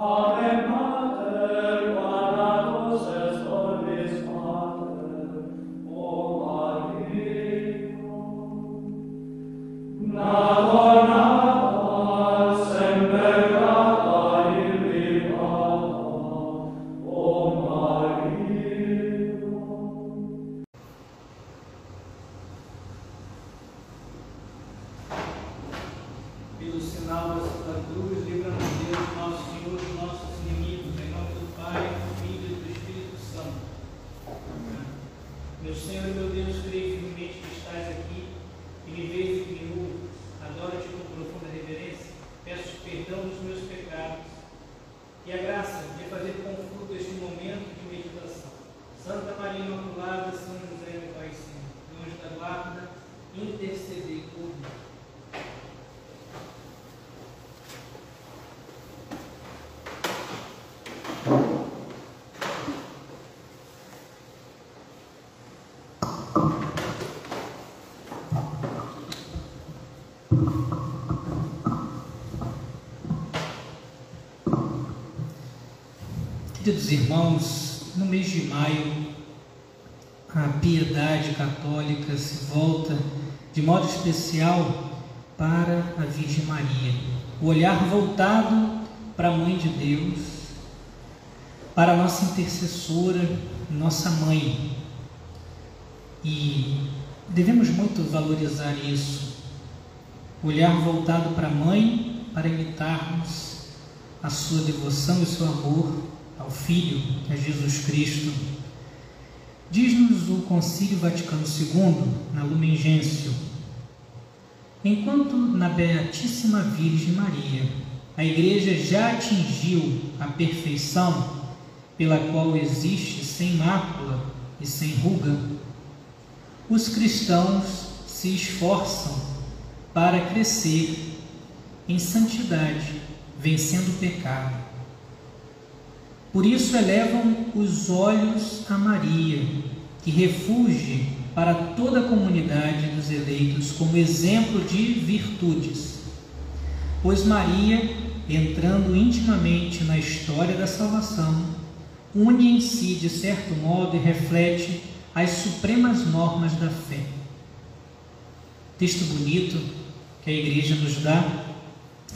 Ave Mater. Queridos irmãos, no mês de maio, a piedade católica se volta de modo especial para a Virgem Maria. O olhar voltado para a Mãe de Deus, para a nossa intercessora, nossa mãe. E devemos muito valorizar isso. O olhar voltado para a mãe, para imitarmos a sua devoção e seu amor ao Filho, a Jesus Cristo. Diz-nos o Concílio Vaticano II, na Lumen Gentium, enquanto na Beatíssima Virgem Maria a Igreja já atingiu a perfeição pela qual existe sem mácula e sem ruga, os cristãos se esforçam para crescer em santidade, vencendo o pecado. Por isso elevam os olhos a Maria, que refugie para toda a comunidade dos eleitos como exemplo de virtudes. Pois Maria, entrando intimamente na história da salvação, une em si, de certo modo, e reflete as supremas normas da fé. Texto bonito que a igreja nos dá,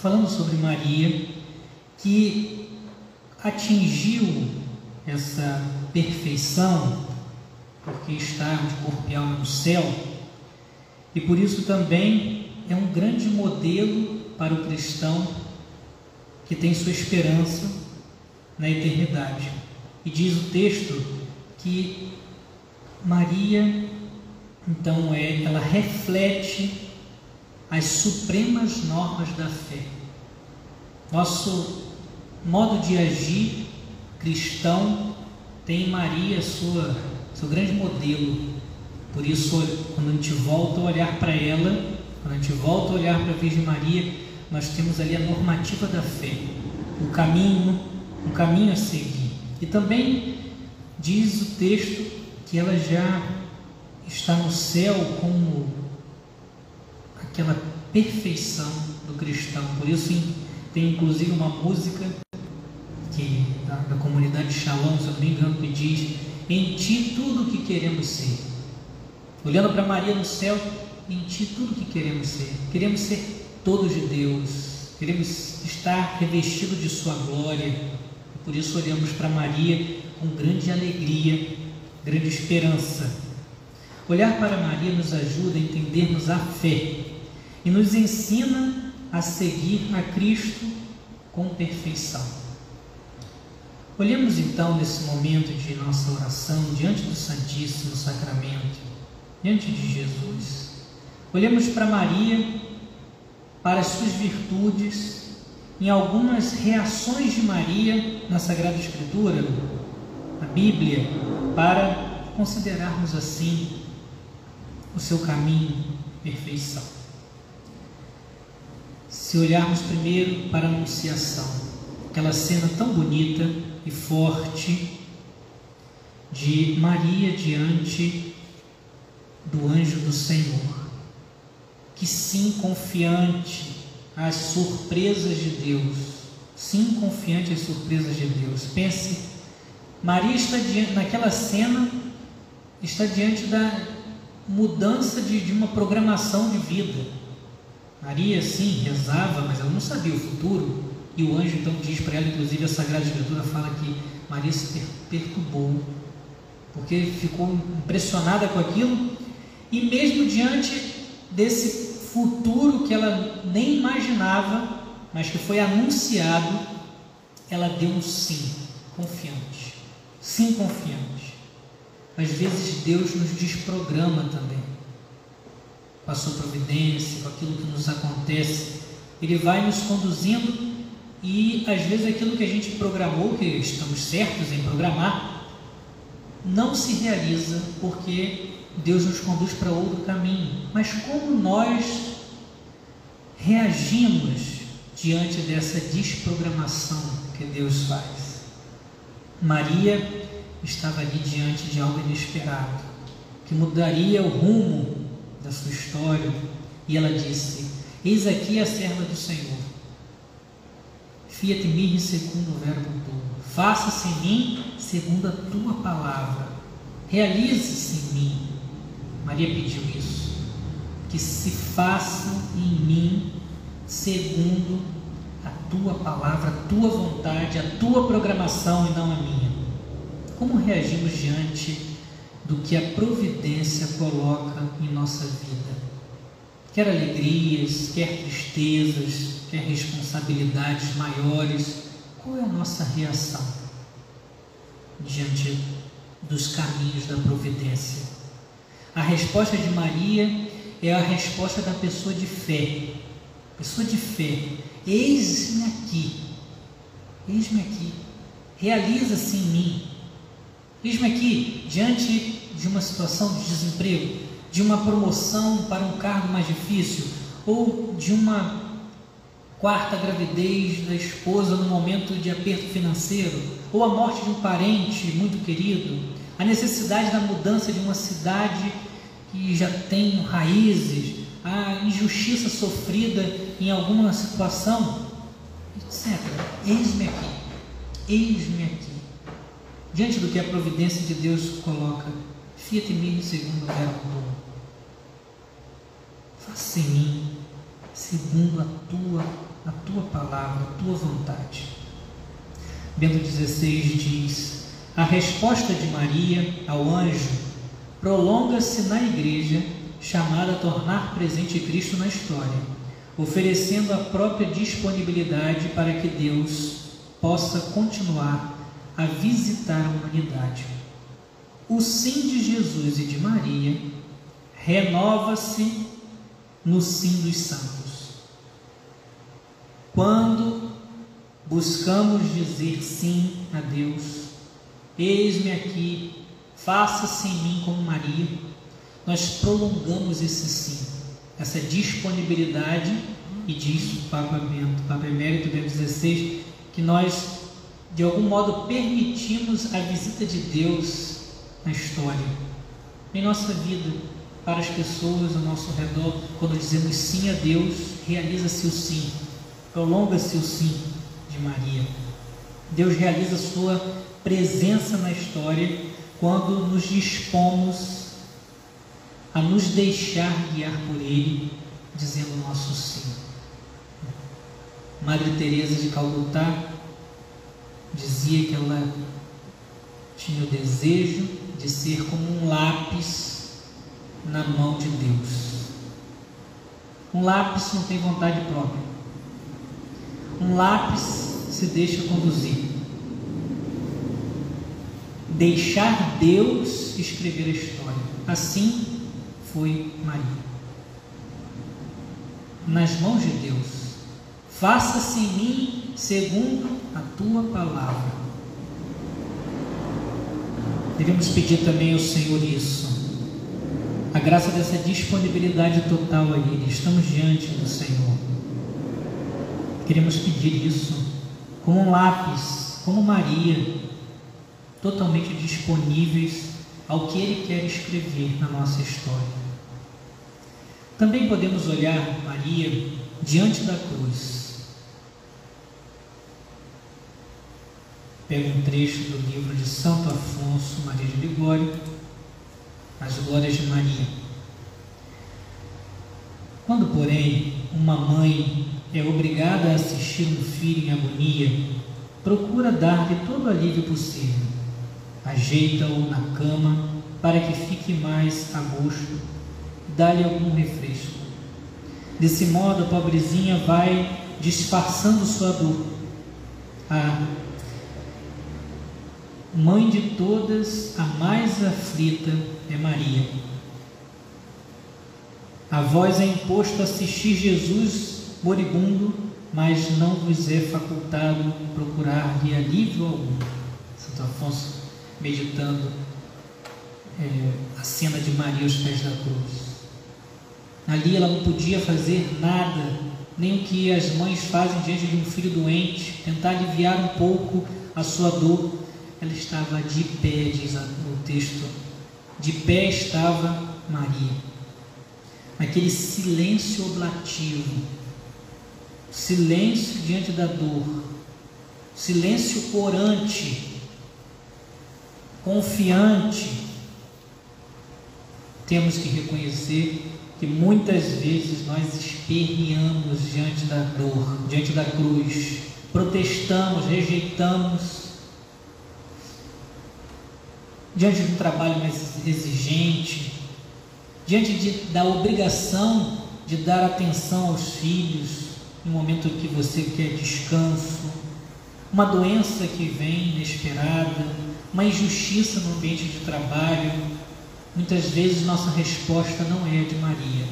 falando sobre Maria, que atingiu essa perfeição, porque está de corpo e alma no céu, e por isso também é um grande modelo para o cristão que tem sua esperança na eternidade. E diz o texto que Maria, então, é, ela reflete as supremas normas da fé. Nosso modo de agir cristão tem em Maria sua, seu grande modelo. Por isso, quando a gente volta a olhar para ela, quando a gente volta a olhar para a Virgem Maria, nós temos ali a normativa da fé, o caminho, um caminho a seguir. E também diz o texto que ela já está no céu como aquela perfeição do cristão. Por isso tem inclusive uma música que da, da comunidade Shalom, se eu não me engano, que diz: Em ti tudo o que queremos ser. Olhando para Maria no céu, em ti tudo o que queremos ser. Queremos ser todos de Deus, queremos estar revestidos de Sua glória. Por isso olhamos para Maria com grande alegria, grande esperança. Olhar para Maria nos ajuda a entendermos a fé e nos ensina a seguir a Cristo com perfeição. Olhemos então nesse momento de nossa oração diante do Santíssimo Sacramento, diante de Jesus. Olhemos para Maria, para as suas virtudes, em algumas reações de Maria na Sagrada Escritura, na Bíblia, para considerarmos assim o seu caminho, perfeição. Se olharmos primeiro para a Anunciação, aquela cena tão bonita e forte de Maria diante do anjo do Senhor, que sim, confiante às surpresas de Deus, Sim, confiante às surpresas de Deus. Pense, Maria está diante, naquela cena, está diante da mudança de, de uma programação de vida. Maria, sim, rezava, mas ela não sabia o futuro. E o anjo então diz para ela, inclusive a Sagrada Escritura fala que Maria se perturbou, porque ficou impressionada com aquilo, e mesmo diante desse futuro que ela nem imaginava, mas que foi anunciado, ela deu um sim, confiante. Sim, confiante. Às vezes Deus nos desprograma também. Com a sua providência, com aquilo que nos acontece. Ele vai nos conduzindo e às vezes aquilo que a gente programou, que estamos certos em programar, não se realiza porque Deus nos conduz para outro caminho. Mas como nós reagimos diante dessa desprogramação que Deus faz. Maria estava ali diante de algo inesperado, que mudaria o rumo da sua história, e ela disse: Eis aqui a serva do Senhor. Fiat mihi segundo o verbo tu. Faça-se em mim segundo a tua palavra. Realize-se em mim. Maria pediu isso. Que se faça em mim segundo a tua palavra, a tua vontade, a tua programação e não a minha. Como reagimos diante do que a providência coloca em nossa vida? Quer alegrias, quer tristezas, quer responsabilidades maiores, qual é a nossa reação diante dos caminhos da providência? A resposta de Maria é a resposta da pessoa de fé, pessoa de fé, eis-me aqui, eis-me aqui, realiza-se em mim, eis-me aqui diante de uma situação de desemprego, de uma promoção para um cargo mais difícil, ou de uma quarta gravidez da esposa no momento de aperto financeiro, ou a morte de um parente muito querido, a necessidade da mudança de uma cidade que já tem raízes, a injustiça sofrida em alguma situação, etc. Eis-me aqui, eis-me aqui. Diante do que a providência de Deus coloca, fiat me segundo o verbo. Faça em mim segundo a tua, a tua palavra, a tua vontade. Bento 16 diz: A resposta de Maria ao anjo prolonga-se na igreja chamada a tornar presente Cristo na história, oferecendo a própria disponibilidade para que Deus possa continuar a visitar a humanidade. O sim de Jesus e de Maria renova-se no sim dos santos. Quando buscamos dizer sim a Deus, eis-me aqui, faça-se em mim como Maria nós prolongamos esse sim, essa disponibilidade, e diz o Papa Bento, Papa Emérito Bento XVI, que nós, de algum modo, permitimos a visita de Deus na história, em nossa vida, para as pessoas ao nosso redor, quando dizemos sim a Deus, realiza-se o sim, prolonga-se o sim de Maria. Deus realiza a sua presença na história quando nos dispomos a nos deixar guiar por Ele, dizendo o nosso sim. Madre Teresa de Calcutá dizia que ela tinha o desejo de ser como um lápis na mão de Deus. Um lápis não tem vontade própria. Um lápis se deixa conduzir. Deixar Deus escrever a história. Assim foi Maria. Nas mãos de Deus. Faça-se em mim segundo a tua palavra. Devemos pedir também ao Senhor isso. A graça dessa disponibilidade total a Ele. Estamos diante do Senhor. Queremos pedir isso como um lápis, como Maria, totalmente disponíveis ao que Ele quer escrever na nossa história. Também podemos olhar Maria diante da cruz. pega um trecho do livro de Santo Afonso Maria de Ligório, As Glórias de Maria. Quando, porém, uma mãe é obrigada a assistir um filho em agonia, procura dar-lhe todo o alívio possível. Ajeita-o na cama para que fique mais a gosto, dá-lhe algum refresco. Desse modo, a pobrezinha vai disfarçando sua dor. A mãe de todas, a mais aflita é Maria. A vós é imposto assistir Jesus moribundo, mas não vos é facultado procurar-lhe alívio algum. Santo Afonso meditando é, a cena de Maria aos pés da cruz. Ali ela não podia fazer nada, nem o que as mães fazem diante de um filho doente, tentar aliviar um pouco a sua dor. Ela estava de pé, diz o texto. De pé estava Maria. Aquele silêncio oblativo, silêncio diante da dor, silêncio orante, confiante. Temos que reconhecer que muitas vezes nós esperneamos diante da dor, diante da cruz, protestamos, rejeitamos, diante um trabalho mais exigente, diante de, da obrigação de dar atenção aos filhos no momento que você quer descanso, uma doença que vem inesperada, uma injustiça no ambiente de trabalho, Muitas vezes nossa resposta não é de Maria,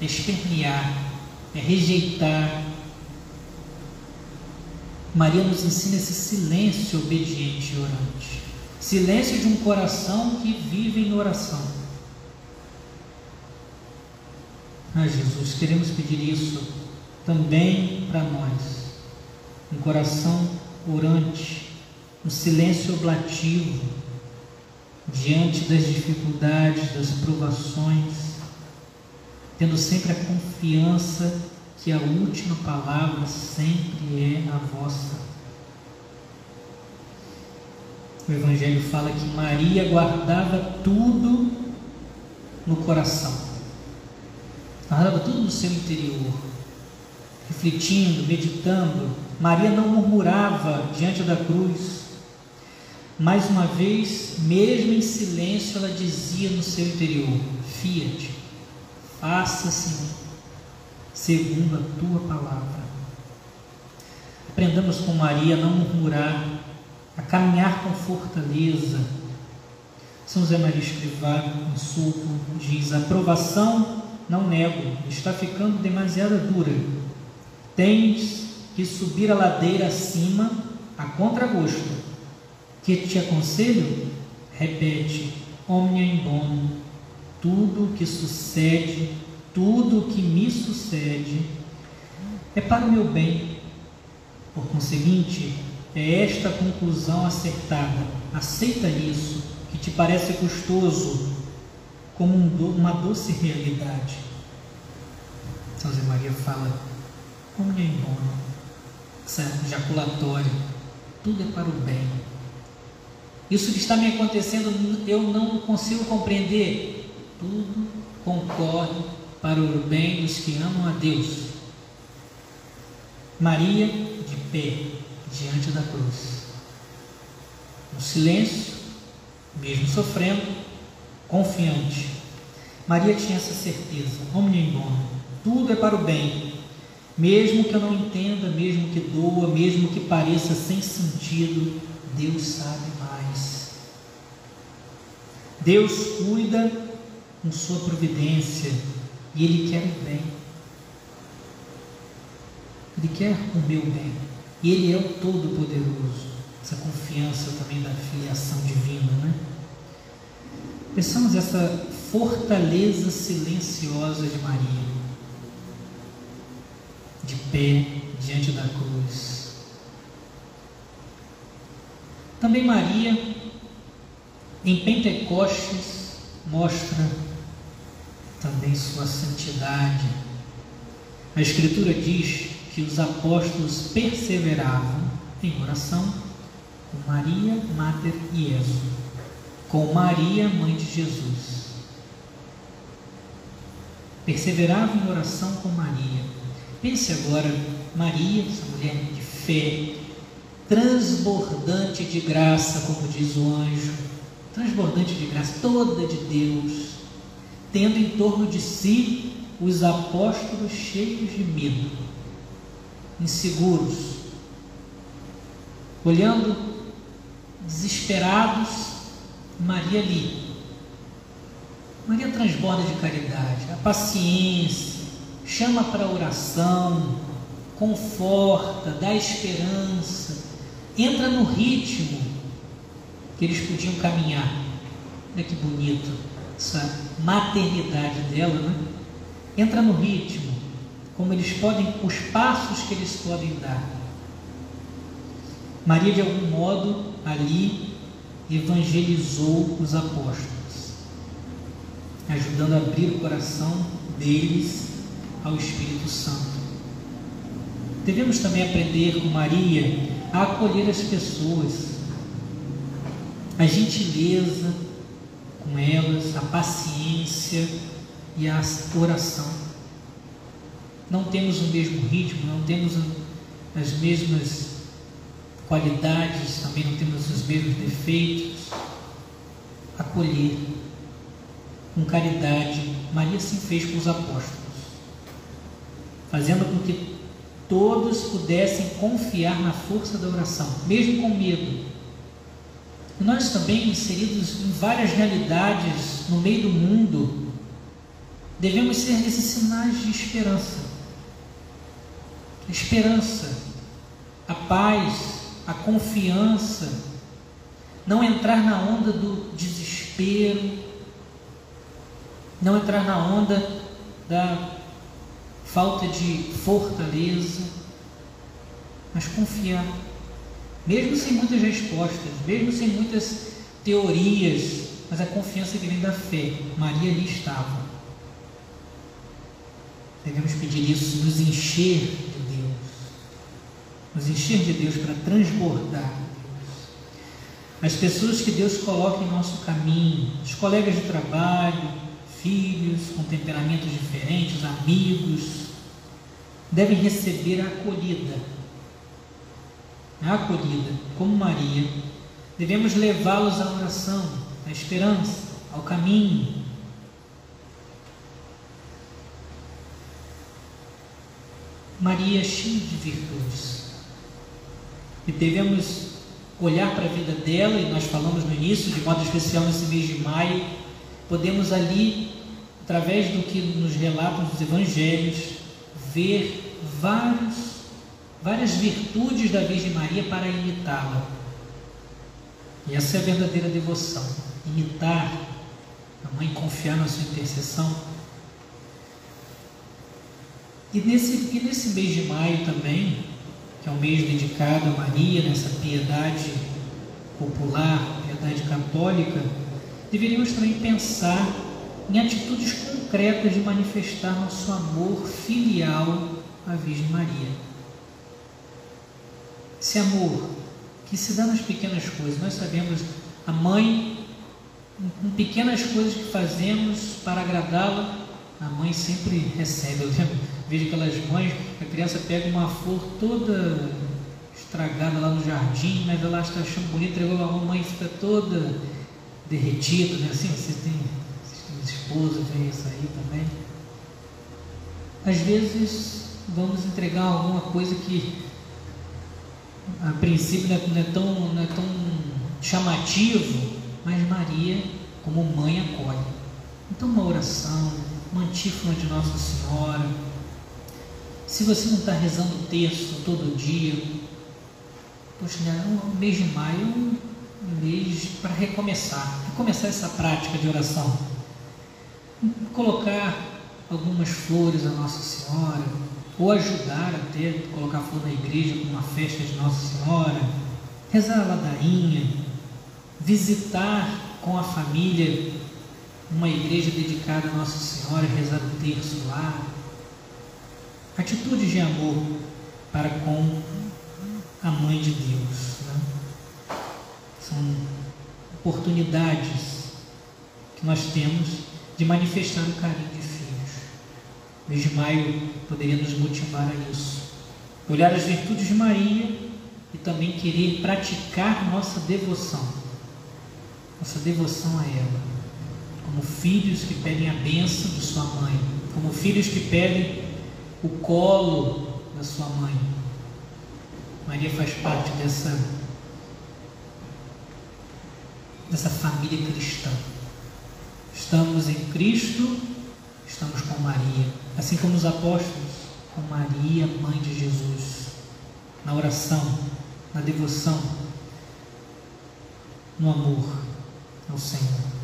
é espernear, é rejeitar. Maria nos ensina esse silêncio obediente e orante, silêncio de um coração que vive em oração. Ah, Jesus, queremos pedir isso também para nós, um coração orante, um silêncio oblativo diante das dificuldades, das provações, tendo sempre a confiança que a última palavra sempre é a vossa. O Evangelho fala que Maria guardava tudo no coração, guardava tudo no seu interior, refletindo, meditando. Maria não murmurava diante da cruz, mais uma vez, mesmo em silêncio, ela dizia no seu interior: Fiat, faça-se segundo a tua palavra. Aprendamos com Maria a não murmurar, a caminhar com fortaleza. São José Maria Escrivá, em sulco, diz: A provação não nego, está ficando demasiado dura. Tens que subir a ladeira acima a contragosto que te aconselho? Repete, omnia in bono, tudo o que sucede, tudo o que me sucede, é para o meu bem. Por conseguinte, é esta conclusão acertada. Aceita isso, que te parece custoso, como um do, uma doce realidade. São José Maria fala, omnia in bono, jaculatório, tudo é para o bem. Isso que está me acontecendo, eu não consigo compreender. Tudo concorre para o bem dos que amam a Deus. Maria de pé diante da cruz. No silêncio, mesmo sofrendo, confiante. Maria tinha essa certeza, omnia in bono. Tudo é para o bem, mesmo que eu não entenda, mesmo que doa, mesmo que pareça sem sentido, Deus sabe Deus cuida com sua providência e Ele quer o bem. Ele quer o meu bem. E Ele é o Todo-Poderoso. Essa confiança também da filiação divina, né? Pensamos essa fortaleza silenciosa de Maria, de pé diante da cruz. Também Maria em Pentecostes mostra também sua santidade. A Escritura diz que os apóstolos perseveravam em oração com Maria, Mater Iesu, com Maria, mãe de Jesus. Perseverava em oração com Maria. Pense agora, Maria, essa mulher de fé, transbordante de graça, como diz o anjo, transbordante de graça, toda de Deus, tendo em torno de si os apóstolos cheios de medo, inseguros, olhando desesperados, Maria ali. Maria transborda de caridade, a paciência, chama para a oração, conforta, dá esperança, entra no ritmo que eles podiam caminhar. Olha que bonito essa maternidade dela, né? Entra no ritmo, como eles podem, os passos que eles podem dar. Maria, de algum modo, ali evangelizou os apóstolos, ajudando a abrir o coração deles ao Espírito Santo. Devemos também aprender com Maria a acolher as pessoas, a gentileza com elas, a paciência e a oração. Não temos o mesmo ritmo, não temos as mesmas qualidades, também não temos os mesmos defeitos. Acolher com caridade, Maria assim fez com os apóstolos, fazendo com que todos pudessem confiar na força da oração, mesmo com medo. E nós também, inseridos em várias realidades no meio do mundo, devemos ser esses sinais de esperança. A esperança, a paz, a confiança, não entrar na onda do desespero, não entrar na onda da falta de fortaleza, mas confiar, mesmo sem muitas respostas, mesmo sem muitas teorias, mas a confiança que vem da fé. Maria ali estava. Devemos pedir isso, nos encher nos encher de Deus para transbordar. As pessoas que Deus coloca em nosso caminho, os colegas de trabalho, filhos com temperamentos diferentes, amigos, devem receber a acolhida. A acolhida, como Maria, devemos levá-los à oração, à esperança, ao caminho. Maria é cheia de virtudes. E devemos olhar para a vida dela, e nós falamos no início, de modo especial nesse mês de maio, podemos ali, através do que nos relatam os evangelhos, ver vários, várias virtudes da Virgem Maria para imitá-la. E essa é a verdadeira devoção, imitar a mãe, confiar na sua intercessão. E nesse, e nesse mês de maio também, que é um mês dedicado a Maria, nessa piedade popular, piedade católica, deveríamos também pensar em atitudes concretas de manifestar nosso amor filial à Virgem Maria. Esse amor que se dá nas pequenas coisas, nós sabemos, a mãe, em pequenas coisas que fazemos para agradá-la, a mãe sempre recebe. Eu lembro, vejo aquelas mães, a criança pega uma flor toda estragada lá no jardim, mas ela está achando bonita, entregou a mãe fica toda derretido, né? Assim, você tem, você tem esposa, isso aí também. Às vezes vamos entregar alguma coisa que a princípio não é, não é tão, não é tão chamativo, mas Maria, como mãe, acolhe. Então, uma oração, uma antífona de Nossa Senhora. Se você não está rezando o texto todo dia, poxa, né, o mês de maio é um mês para recomeçar, recomeçar essa prática de oração. Colocar algumas flores a Nossa Senhora, ou ajudar até colocar flor na igreja com uma festa de Nossa Senhora, rezar a ladainha, visitar com a família uma igreja dedicada a Nossa Senhora, rezar o terço lá. Atitudes de amor para com a Mãe de Deus. Né? São oportunidades que nós temos de manifestar o carinho de filhos. O mês de maio poderia nos motivar a isso. Olhar as virtudes de Maria e também querer praticar nossa devoção. Nossa devoção a ela. Como filhos que pedem a bênção de sua mãe. Como filhos que pedem o colo da sua mãe. Maria faz parte dessa dessa família cristã. Estamos em Cristo, estamos com Maria, assim como os apóstolos, com Maria, mãe de Jesus, na oração, na devoção, no amor ao Senhor.